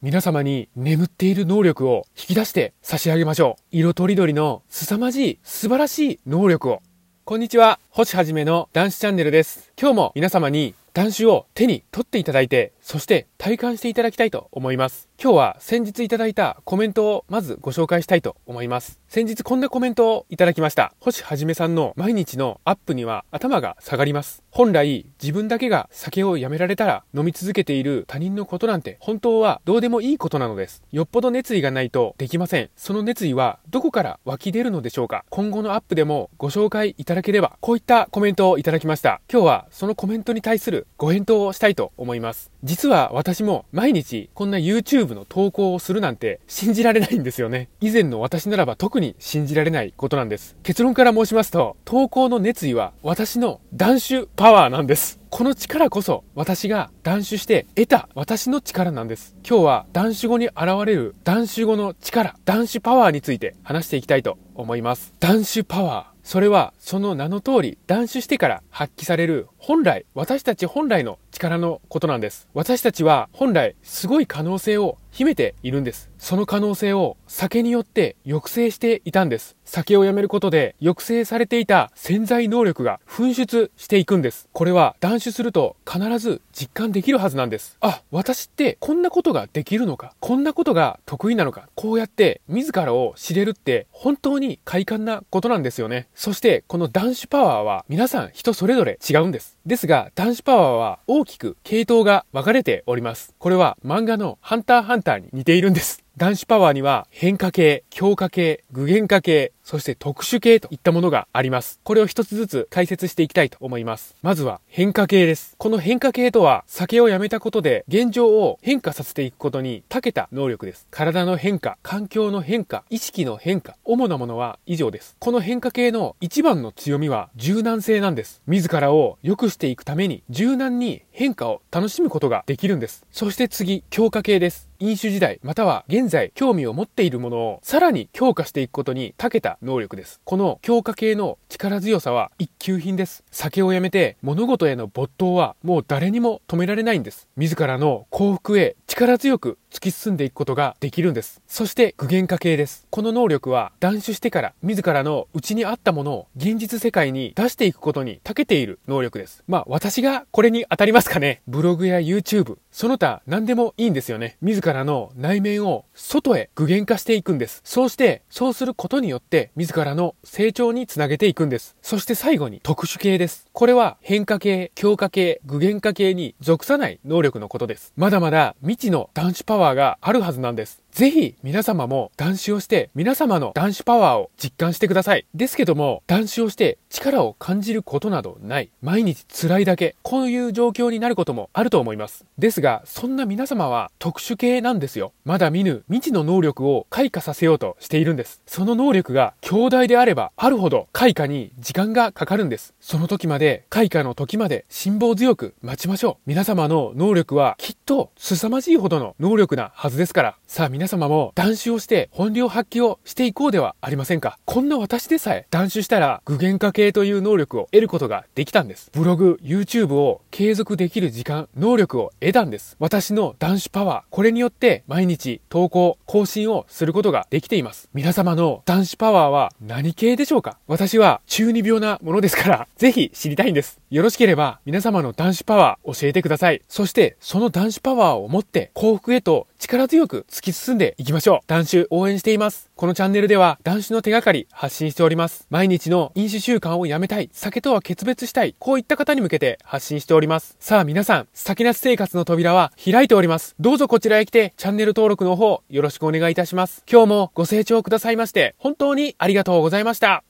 皆様に眠っている能力を引き出して差し上げましょう。色とりどりの凄まじい素晴らしい能力を。こんにちは、星はじめの男子チャンネルです。今日も皆様に男子を手に取っていただいて、そして体感していただきたいと思います。今日は先日いただいたコメントをまずご紹介したいと思います。先日こんなコメントをいただきました。星はじめさんの毎日のアップには頭が下がります。本来自分だけが酒をやめられたら飲み続けている他人のことなんて本当はどうでもいいことなのです。よっぽど熱意がないとできません。その熱意はどこから湧き出るのでしょうか今後のアップでもご紹介いただければこういったコメントをいただきました。今日はそのコメントに対するご返答をしたいと思います。実実は私も毎日こんな YouTube の投稿をするなんて信じられないんですよね。以前の私ならば特に信じられないことなんです。結論から申しますと、投稿の熱意は私の断酒パワーなんです。この力こそ私が断酒して得た私の力なんです。今日は断酒後に現れる断酒後の力、断酒パワーについて話していきたいと思います。断酒パワー。それはその名の通り断酒してから発揮される本来、私たち本来の力のことなんです。私たちは本来すごい可能性を秘めているんです。その可能性を酒によって抑制していたんです。酒をやめることで抑制されていた潜在能力が噴出していくんです。これは断酒すると必ず実感できるはずなんです。あ、私ってこんなことができるのか、こんなことが得意なのか、こうやって自らを知れるって本当に快感なことなんですよね。そしてこの断酒パワーは皆さん人それぞれ違うんです。ですが断酒パワーは大きく系統が分かれております。これは漫画のハンターハンターに似ているんです。男子パワーには変化系、強化系、具現化系、そして特殊系といったものがあります。これを一つずつ解説していきたいと思います。まずは変化系です。この変化系とは酒をやめたことで現状を変化させていくことに長けた能力です。体の変化、環境の変化、意識の変化、主なものは以上です。この変化系の一番の強みは柔軟性なんです。自らを良くしていくために柔軟に変化を楽しむことができるんです。そして次、強化系です。飲酒時代、または現在興味を持っているものをさらに強化していくことに長けた能力です。この強化系の力強さは一級品です。酒をやめて物事への没頭はもう誰にも止められないんです。自らの幸福へ力強く突き進んでいくことができるんです。そして具現化系です。この能力は断酒してから自らの内にあったものを現実世界に出していくことに長けている能力です。まあ私がこれに当たりますかね。ブログや YouTube、その他何でもいいんですよね。自らの内面を外へ具現化していくんです。そうして、そうすることによって自らの成長につなげていくんです。そして最後に特殊系です。これは変化系、強化系、具現化系に属さない能力のことです。まだまだ未知の男子パワーワーがあるはずなんです。ぜひ皆様も断酒をして皆様の男子パワーを実感してください。ですけども、断酒をして力を感じることなどない。毎日辛いだけ。こういう状況になることもあると思います。ですが、そんな皆様は特殊系なんですよ。まだ見ぬ未知の能力を開花させようとしているんです。その能力が強大であればあるほど開花に時間がかかるんです。その時まで、開花の時まで辛抱強く待ちましょう。皆様の能力はきっと凄まじいほどの能力なはずですから。さあ様も断酒をして本領発揮をしていこうではありませんか？こんな私でさえ断酒したら具現化系という能力を得ることができたんです。ブログ、YouTube を継続できる時間、能力を得たんです。私の断酒パワー、これによって毎日投稿、更新をすることができています。皆様の断酒パワーは何系でしょうか？私は中二病なものですから、ぜひ知りたいんです。よろしければ皆様の男子パワー教えてください。そしてその男子パワーを持って幸福へと力強く突き進んでいきましょう。男子応援しています。このチャンネルでは男子の手がかり発信しております。毎日の飲酒習慣をやめたい、酒とは決別したい、こういった方に向けて発信しております。さあ皆さん、酒なし生活の扉は開いております。どうぞこちらへ来てチャンネル登録の方よろしくお願いいたします。今日もご清聴くださいまして本当にありがとうございました。